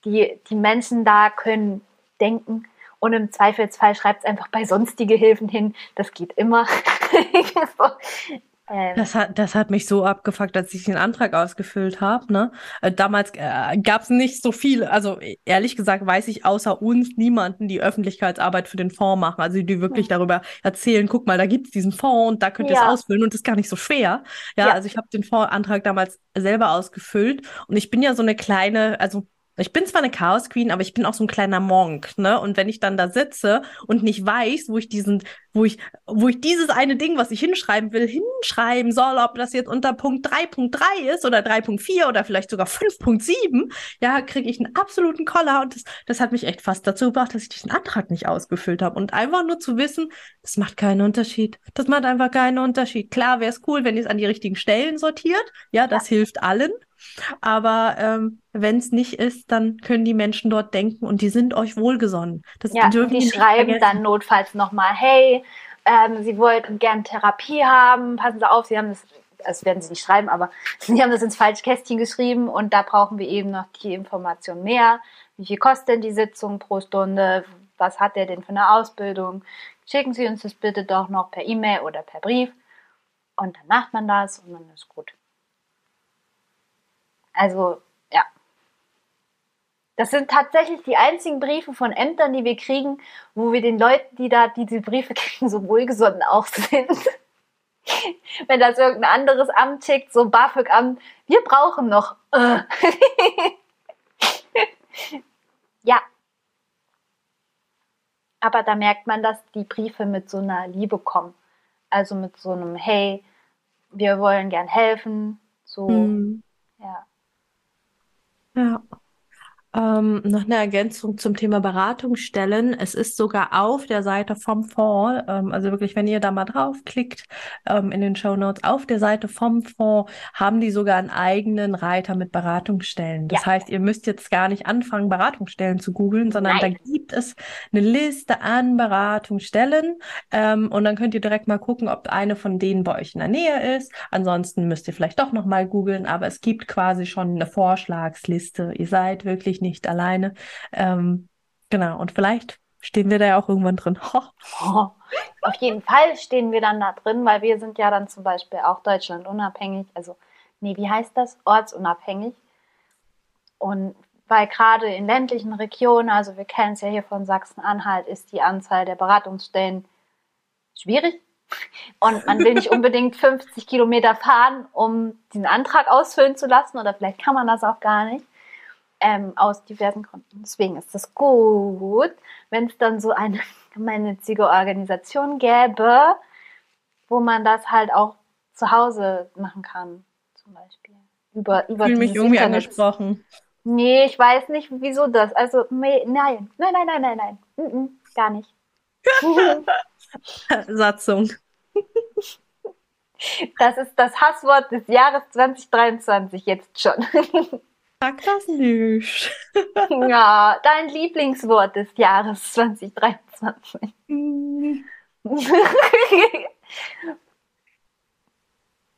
Die, die Menschen da können denken und im Zweifelsfall schreibt es einfach bei sonstige Hilfen hin. Das geht immer. [laughs] Ähm, das, hat, das hat mich so abgefuckt, als ich den Antrag ausgefüllt habe. Ne? Äh, damals äh, gab es nicht so viel, also ehrlich gesagt weiß ich außer uns niemanden, die Öffentlichkeitsarbeit für den Fonds machen, also die wirklich ja. darüber erzählen, guck mal, da gibt es diesen Fonds und da könnt ihr ja. es ausfüllen und das ist gar nicht so schwer. Ja, ja. also ich habe den Fondsantrag damals selber ausgefüllt und ich bin ja so eine kleine, also Ich bin zwar eine Chaos Queen, aber ich bin auch so ein kleiner Monk, ne? Und wenn ich dann da sitze und nicht weiß, wo ich diesen, wo ich, wo ich dieses eine Ding, was ich hinschreiben will, hinschreiben soll, ob das jetzt unter Punkt 3.3 ist oder 3.4 oder vielleicht sogar 5.7, ja, kriege ich einen absoluten Koller und das, das hat mich echt fast dazu gebracht, dass ich diesen Antrag nicht ausgefüllt habe. Und einfach nur zu wissen, das macht keinen Unterschied. Das macht einfach keinen Unterschied. Klar wäre es cool, wenn ihr es an die richtigen Stellen sortiert. Ja, das ja. hilft allen. Aber ähm, wenn es nicht ist, dann können die Menschen dort denken und die sind euch wohlgesonnen. Das ja, die, die schreiben dann notfalls nochmal, hey, ähm, Sie wollten gern Therapie haben, passen Sie auf, Sie haben das, also werden Sie nicht schreiben, aber [laughs] Sie haben das ins falsche Kästchen geschrieben und da brauchen wir eben noch die Information mehr. Wie viel kostet denn die Sitzung pro Stunde? Was hat der denn für eine Ausbildung? Schicken Sie uns das bitte doch noch per E-Mail oder per Brief. Und dann macht man das und dann ist gut. Also, ja. Das sind tatsächlich die einzigen Briefe von Ämtern, die wir kriegen, wo wir den Leuten, die da diese Briefe [laughs] kriegen, so wohlgesonnen auch sind. [laughs] Wenn das irgendein anderes Amt schickt, so BAföG-Amt, wir brauchen noch. Äh. [laughs] ja. Aber da merkt man, dass die Briefe mit so einer Liebe kommen. Also mit so einem, hey, wir wollen gern helfen. So, mhm. ja. Ja. Ähm, noch eine Ergänzung zum Thema Beratungsstellen. Es ist sogar auf der Seite vom Fonds, ähm, also wirklich, wenn ihr da mal draufklickt ähm, in den Show Notes, auf der Seite vom Fonds haben die sogar einen eigenen Reiter mit Beratungsstellen. Das ja. heißt, ihr müsst jetzt gar nicht anfangen, Beratungsstellen zu googeln, sondern Nein. da gibt es eine Liste an Beratungsstellen ähm, und dann könnt ihr direkt mal gucken, ob eine von denen bei euch in der Nähe ist. Ansonsten müsst ihr vielleicht doch noch mal googeln, aber es gibt quasi schon eine Vorschlagsliste. Ihr seid wirklich nicht alleine. Ähm, genau, und vielleicht stehen wir da ja auch irgendwann drin. Oh, [laughs] [laughs] auf jeden Fall stehen wir dann da drin, weil wir sind ja dann zum Beispiel auch deutschlandunabhängig, also, nee, wie heißt das? Ortsunabhängig. Und weil gerade in ländlichen Regionen, also wir kennen es ja hier von Sachsen-Anhalt, ist die Anzahl der Beratungsstellen schwierig. Und man will nicht [laughs] unbedingt 50 Kilometer fahren, um diesen Antrag ausfüllen zu lassen, oder vielleicht kann man das auch gar nicht ähm, aus diversen Gründen. Deswegen ist es gut, wenn es dann so eine [laughs] gemeinnützige Organisation gäbe, wo man das halt auch zu Hause machen kann, zum Beispiel. Über, über ich fühle mich irgendwie Internet. angesprochen. Nee, ich weiß nicht, wieso das. Also, nein, nein, nein, nein, nein, nein, nein. Mm -mm, gar nicht. [laughs] Satzung. Das ist das Hasswort des Jahres 2023 jetzt schon. [laughs] Sag das nicht. [laughs] ja, dein Lieblingswort des Jahres 2023.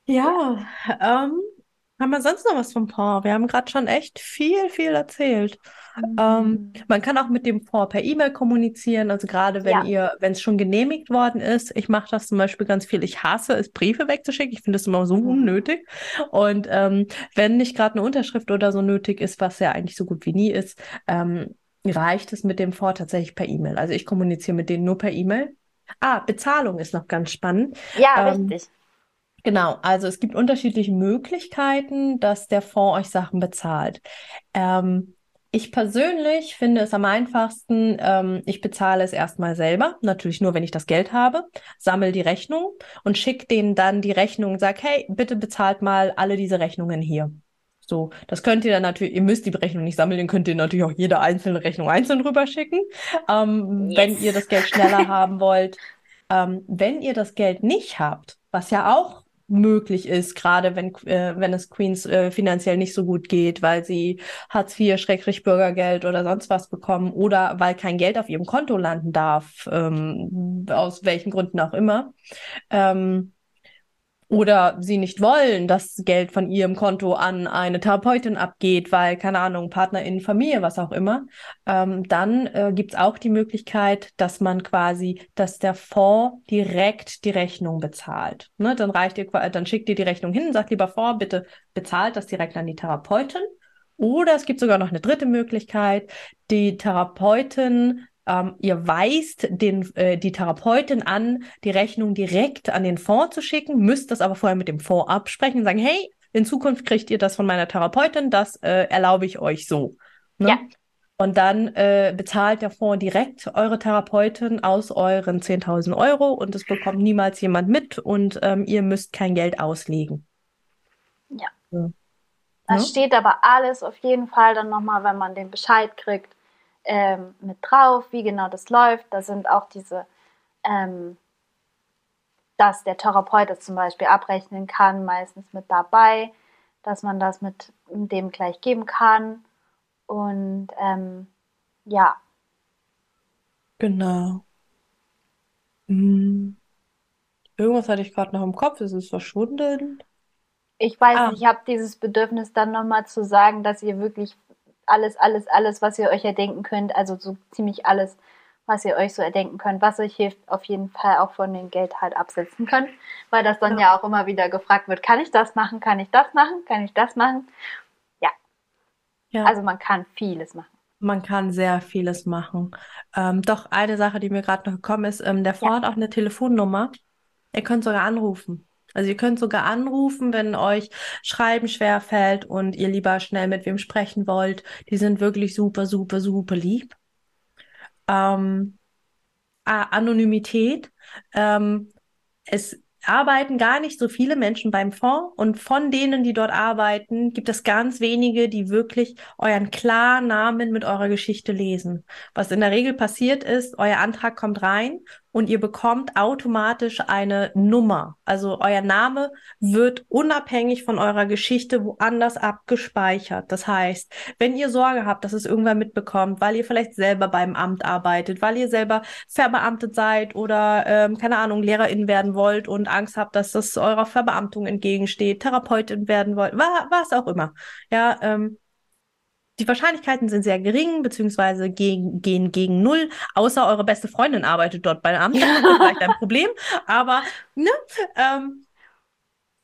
ja, ähm, haben wir sonst noch was vom Fonds? Wir haben gerade schon echt viel, viel erzählt. Mhm. Ähm, man kann auch mit dem Fonds per E-Mail kommunizieren, also gerade wenn ja. ihr, wenn es schon genehmigt worden ist. Ich mache das zum Beispiel ganz viel. Ich hasse es, Briefe wegzuschicken. Ich finde das immer so mhm. unnötig. Und ähm, wenn nicht gerade eine Unterschrift oder so nötig ist, was ja eigentlich so gut wie nie ist, ähm, reicht es mit dem Fonds tatsächlich per E-Mail. Also ich kommuniziere mit denen nur per E-Mail. Ah, Bezahlung ist noch ganz spannend. Ja, ähm, richtig. Genau, also es gibt unterschiedliche Möglichkeiten, dass der Fonds euch Sachen bezahlt. Ähm, ich persönlich finde es am einfachsten, ähm, ich bezahle es erstmal selber, natürlich nur, wenn ich das Geld habe, sammle die Rechnung und schicke denen dann die Rechnung und sage, hey, bitte bezahlt mal alle diese Rechnungen hier. So, das könnt ihr dann natürlich, ihr müsst die Rechnung nicht sammeln, dann könnt ihr natürlich auch jede einzelne Rechnung einzeln rüberschicken, ähm, yes. wenn ihr das Geld schneller [laughs] haben wollt. Ähm, wenn ihr das Geld nicht habt, was ja auch möglich ist, gerade wenn, äh, wenn es Queens äh, finanziell nicht so gut geht, weil sie Hartz IV, Schrägstrich Bürgergeld oder sonst was bekommen oder weil kein Geld auf ihrem Konto landen darf, ähm, aus welchen Gründen auch immer. Ähm, oder sie nicht wollen, dass Geld von ihrem Konto an eine Therapeutin abgeht, weil, keine Ahnung, Partnerin, Familie, was auch immer, ähm, dann äh, gibt es auch die Möglichkeit, dass man quasi, dass der Fonds direkt die Rechnung bezahlt. Ne? Dann reicht ihr, dann schickt ihr die Rechnung hin sagt, lieber Fonds, bitte bezahlt das direkt an die Therapeutin. Oder es gibt sogar noch eine dritte Möglichkeit. Die Therapeutin ähm, ihr weist den, äh, die Therapeutin an, die Rechnung direkt an den Fonds zu schicken, müsst das aber vorher mit dem Fonds absprechen und sagen, hey, in Zukunft kriegt ihr das von meiner Therapeutin, das äh, erlaube ich euch so. Ne? Ja. Und dann äh, bezahlt der Fonds direkt eure Therapeutin aus euren 10.000 Euro und es bekommt niemals jemand mit und ähm, ihr müsst kein Geld auslegen. Ja. Ja. Das Ne? steht aber alles auf jeden Fall dann nochmal, wenn man den Bescheid kriegt, ähm, mit drauf, wie genau das läuft. Da sind auch diese, ähm, dass der Therapeut es zum Beispiel abrechnen kann, meistens mit dabei, dass man das mit dem gleich geben kann. Und ähm, ja, Genau. Hm. Irgendwas hatte ich gerade noch im Kopf, es ist verschwunden. ich weiß Ah. nicht, ich habe dieses Bedürfnis dann nochmal zu sagen, dass ihr wirklich alles, alles, alles, was ihr euch erdenken könnt, also so ziemlich alles, was ihr euch so erdenken könnt, was euch hilft, auf jeden Fall auch von dem Geld halt absetzen könnt, weil das dann ja auch immer wieder gefragt wird, kann ich das machen, kann ich das machen, kann ich das machen? Ja. Also man kann vieles machen. Man kann sehr vieles machen. Ähm, doch eine Sache, die mir gerade noch gekommen ist, ähm, der Fonds hat auch eine Telefonnummer. Ihr könnt sogar anrufen. Also ihr könnt sogar anrufen, wenn euch Schreiben schwer fällt und ihr lieber schnell mit wem sprechen wollt. Die sind wirklich super, super, super lieb. Ähm, ah, Anonymität. Ähm, es arbeiten gar nicht so viele Menschen beim Fonds und von denen, die dort arbeiten, gibt es ganz wenige, die wirklich euren Klarnamen mit eurer Geschichte lesen. Was in der Regel passiert ist, euer Antrag kommt rein und ihr bekommt automatisch eine Nummer. Also euer Name wird unabhängig von eurer Geschichte woanders abgespeichert. Das heißt, wenn ihr Sorge habt, dass es irgendwer mitbekommt, weil ihr vielleicht selber beim Amt arbeitet, weil ihr selber verbeamtet seid oder ähm, keine Ahnung, Lehrerin werden wollt und Angst habt, dass das eurer Verbeamtung entgegensteht, Therapeutin werden wollt, wa was auch immer. Ja, ähm, die Wahrscheinlichkeiten sind sehr gering, beziehungsweise gegen, gehen gegen null, außer eure beste Freundin arbeitet dort beim Amt. Das [laughs] ist vielleicht ein Problem. Aber ne, ähm,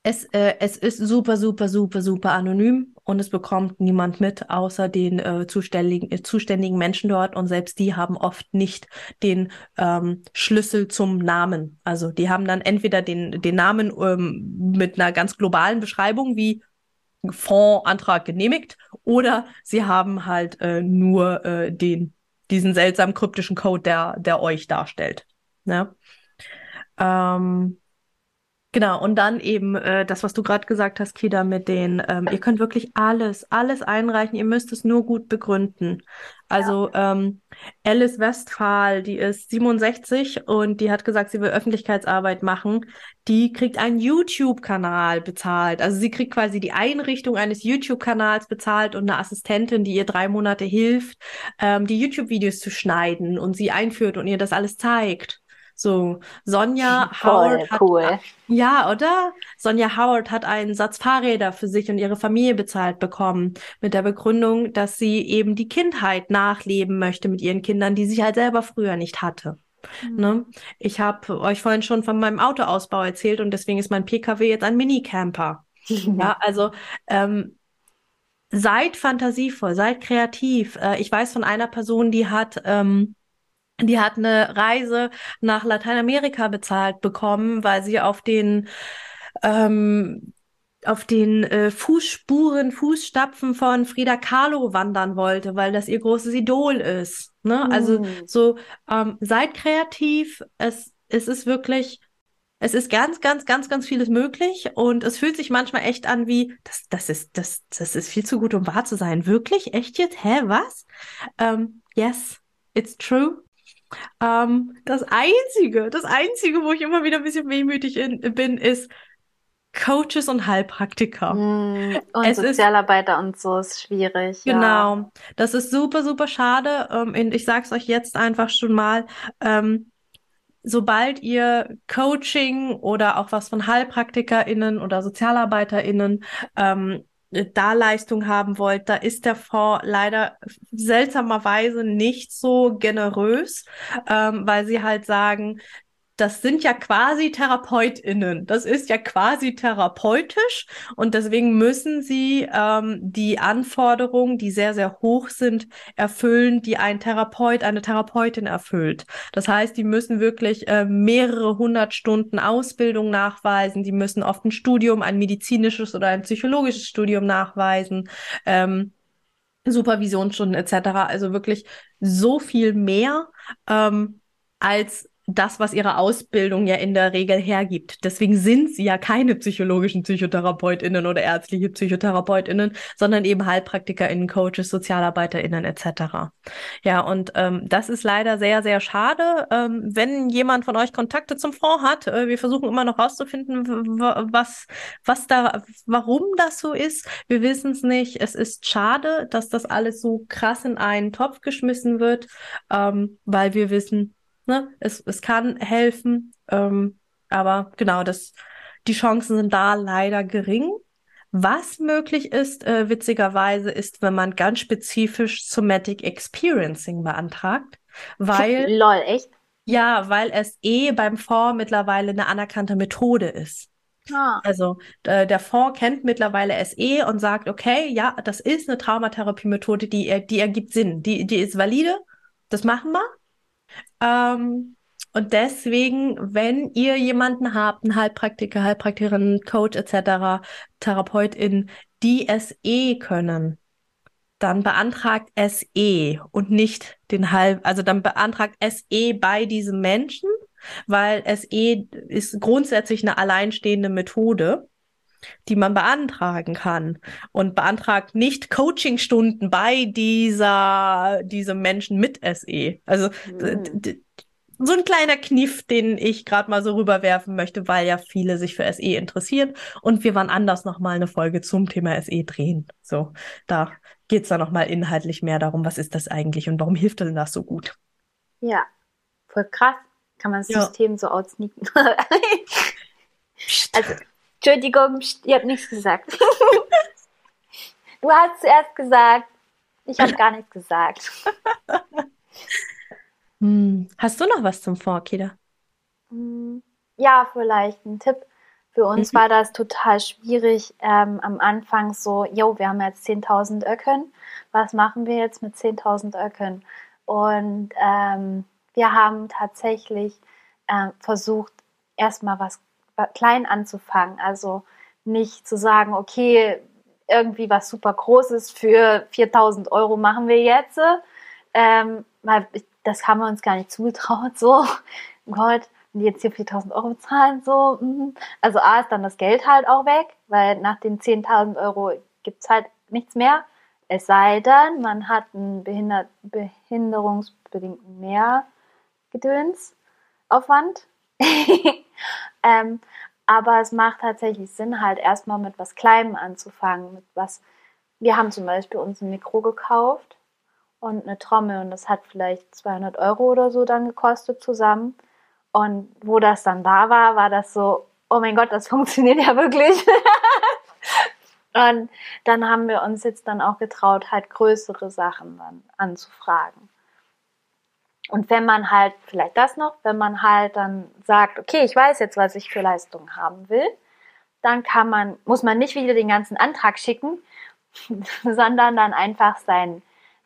es, äh, es ist super, super, super, super anonym und es bekommt niemand mit, außer den äh, zuständigen, äh, zuständigen Menschen dort. Und selbst die haben oft nicht den ähm, Schlüssel zum Namen. Also die haben dann entweder den, den Namen ähm, mit einer ganz globalen Beschreibung wie Fondsantrag genehmigt oder sie haben halt äh, nur äh, den, diesen seltsamen kryptischen Code, der, der euch darstellt. Ne? Ähm, Genau, und dann eben äh, das, was du gerade gesagt hast, Kida, mit den, ähm, ihr könnt wirklich alles, alles einreichen, ihr müsst es nur gut begründen. Also ähm, Alice Westphal, die ist 67 und die hat gesagt, sie will Öffentlichkeitsarbeit machen. Die kriegt einen YouTube-Kanal bezahlt. Also sie kriegt quasi die Einrichtung eines YouTube-Kanals bezahlt und eine Assistentin, die ihr drei Monate hilft, ähm, die YouTube-Videos zu schneiden und sie einführt und ihr das alles zeigt. So, Sonja Howard hat cool. ja, oder? Sonja Howard hat einen Satz Fahrräder für sich und ihre Familie bezahlt bekommen, mit der Begründung, dass sie eben die Kindheit nachleben möchte mit ihren Kindern, die sie halt selber früher nicht hatte. Ne? Ich habe euch vorhin schon von meinem Autoausbau erzählt und deswegen ist mein PKW jetzt ein Minicamper. [laughs] Ja, also ähm, seid fantasievoll, seid kreativ. Äh, ich weiß von einer Person, die hat ähm, die hat eine Reise nach Lateinamerika bezahlt bekommen, weil sie auf den ähm, auf den äh, Fußspuren, Fußstapfen von Frida Kahlo wandern wollte, weil das ihr großes Idol ist. Ne? Also Mm. so ähm, seid kreativ. Es es ist wirklich es ist ganz, ganz, ganz, ganz vieles möglich und es fühlt sich manchmal echt an wie, das, das ist, das, das ist viel zu gut, um wahr zu sein. Wirklich? Echt jetzt? Hä, was? Ähm, yes, it's true. Ähm, das Einzige, das Einzige, wo ich immer wieder ein bisschen wehmütig in, bin, ist Coaches und Heilpraktiker. Mm, Und Es ist- Sozialarbeiter und so ist schwierig. Ja. Genau, das ist super, super schade. Ähm, und ich sag's euch jetzt einfach schon mal, ähm, sobald ihr Coaching oder auch was von HeilpraktikerInnen oder SozialarbeiterInnen ähm, da Leistung haben wollt, da ist der Fonds leider seltsamerweise nicht so generös, ähm, weil sie halt sagen, das sind ja quasi TherapeutInnen. Das ist ja quasi therapeutisch und deswegen müssen sie ähm, die Anforderungen, die sehr, sehr hoch sind, erfüllen, die ein Therapeut, eine Therapeutin erfüllt. Das heißt, die müssen wirklich äh, mehrere hundert Stunden Ausbildung nachweisen. Die müssen oft ein Studium, ein medizinisches oder ein psychologisches Studium nachweisen. Ähm, Supervisionsstunden etc. Also wirklich so viel mehr ähm, als das, was ihre Ausbildung ja in der Regel hergibt. Deswegen sind sie ja keine psychologischen PsychotherapeutInnen oder ärztliche PsychotherapeutInnen, sondern eben HeilpraktikerInnen, Coaches, SozialarbeiterInnen etc. Ja, und ähm, das ist leider sehr, sehr schade. Ähm, wenn jemand von euch Kontakte zum Fonds hat, äh, wir versuchen immer noch rauszufinden, was, was da, warum das so ist. Wir wissen es nicht. Es ist schade, dass das alles so krass in einen Topf geschmissen wird, ähm, weil wir wissen, Ne? Es, es kann helfen, ähm, aber genau, das, die Chancen sind da leider gering. Was möglich ist, äh, witzigerweise, ist, wenn man ganz spezifisch Somatic Experiencing beantragt, weil. [laughs] Lol, echt? Ja, weil es eh beim Fonds mittlerweile eine anerkannte Methode ist. Ah. Also äh, der Fonds kennt mittlerweile SE und sagt, okay, ja, das ist eine Traumatherapie-Methode, die, die ergibt Sinn, die, die ist valide, das machen wir. Ähm, und deswegen, wenn ihr jemanden habt, einen Heilpraktiker, Heilpraktikerin, Coach etc., Therapeutin, die SE können, dann beantragt SE und nicht den Halb, also dann beantragt SE bei diesem Menschen, weil SE ist grundsätzlich eine alleinstehende Methode die man beantragen kann und beantragt nicht Coachingstunden bei dieser diesem Menschen mit SE. Also mhm. so ein kleiner Kniff, den ich gerade mal so rüberwerfen möchte, weil ja viele sich für SE interessieren und wir waren anders noch mal eine Folge zum Thema SE drehen. So, da geht's dann noch mal inhaltlich mehr darum, was ist das eigentlich und warum hilft denn das so gut? Ja, voll krass. Kann man das ja. System so aussneaken. [laughs] also Entschuldigung, ihr habt nichts gesagt. [laughs] du hast zuerst gesagt, ich habe gar nichts gesagt. Hm. Hast du noch was zum Fonds, Kida? Hm. Ja, vielleicht ein Tipp. Für uns mhm. war das total schwierig ähm, am Anfang so, jo, wir haben jetzt 10.000 Öcken. Was machen wir jetzt mit 10.000 Öcken? Und ähm, wir haben tatsächlich äh, versucht, erstmal was klein anzufangen. Also nicht zu sagen, okay, irgendwie was super Großes für 4000 Euro machen wir jetzt, ähm, weil das haben wir uns gar nicht zugetraut, so, Gott, wenn die jetzt hier 4000 Euro bezahlen, so, mm. also A ist dann das Geld halt auch weg, weil nach den 10.000 Euro gibt es halt nichts mehr, es sei denn, man hat einen behindert, behinderungsbedingten Mehrgedönsaufwand. [laughs] ähm, aber es macht tatsächlich Sinn, halt erstmal mit was Kleinem anzufangen. Mit was. Wir haben zum Beispiel uns ein Mikro gekauft und eine Trommel und das hat vielleicht 200 Euro oder so dann gekostet zusammen. Und wo das dann da war, war das so, oh mein Gott, das [laughs] funktioniert ja wirklich. und dann haben wir uns jetzt dann auch getraut, halt größere Sachen dann anzufragen. Und wenn man halt, vielleicht das noch, wenn man halt dann sagt, okay, ich weiß jetzt, was ich für Leistungen haben will, dann kann man, muss man nicht wieder den ganzen Antrag schicken, [laughs] sondern dann einfach sein,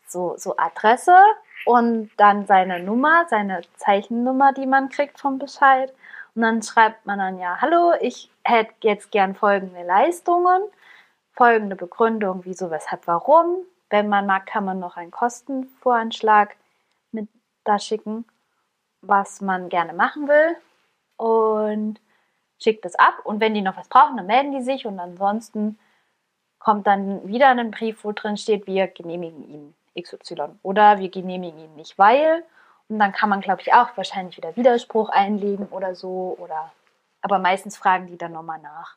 so, so Adresse und dann seine Nummer, seine Zeichennummer, die man kriegt vom Bescheid. Und dann schreibt man dann ja, hallo, ich hätte jetzt gern folgende Leistungen, folgende Begründung, wieso, weshalb, warum. Wenn man mag, kann man noch einen Kostenvoranschlag da schicken, was man gerne machen will und schickt es ab. Und wenn die noch was brauchen, dann melden die sich und ansonsten kommt dann wieder ein Brief, wo drin steht, wir genehmigen ihn XY oder wir genehmigen ihn nicht, weil. Und dann kann man, glaube ich, auch wahrscheinlich wieder Widerspruch einlegen oder so. Oder aber meistens fragen die dann nochmal nach.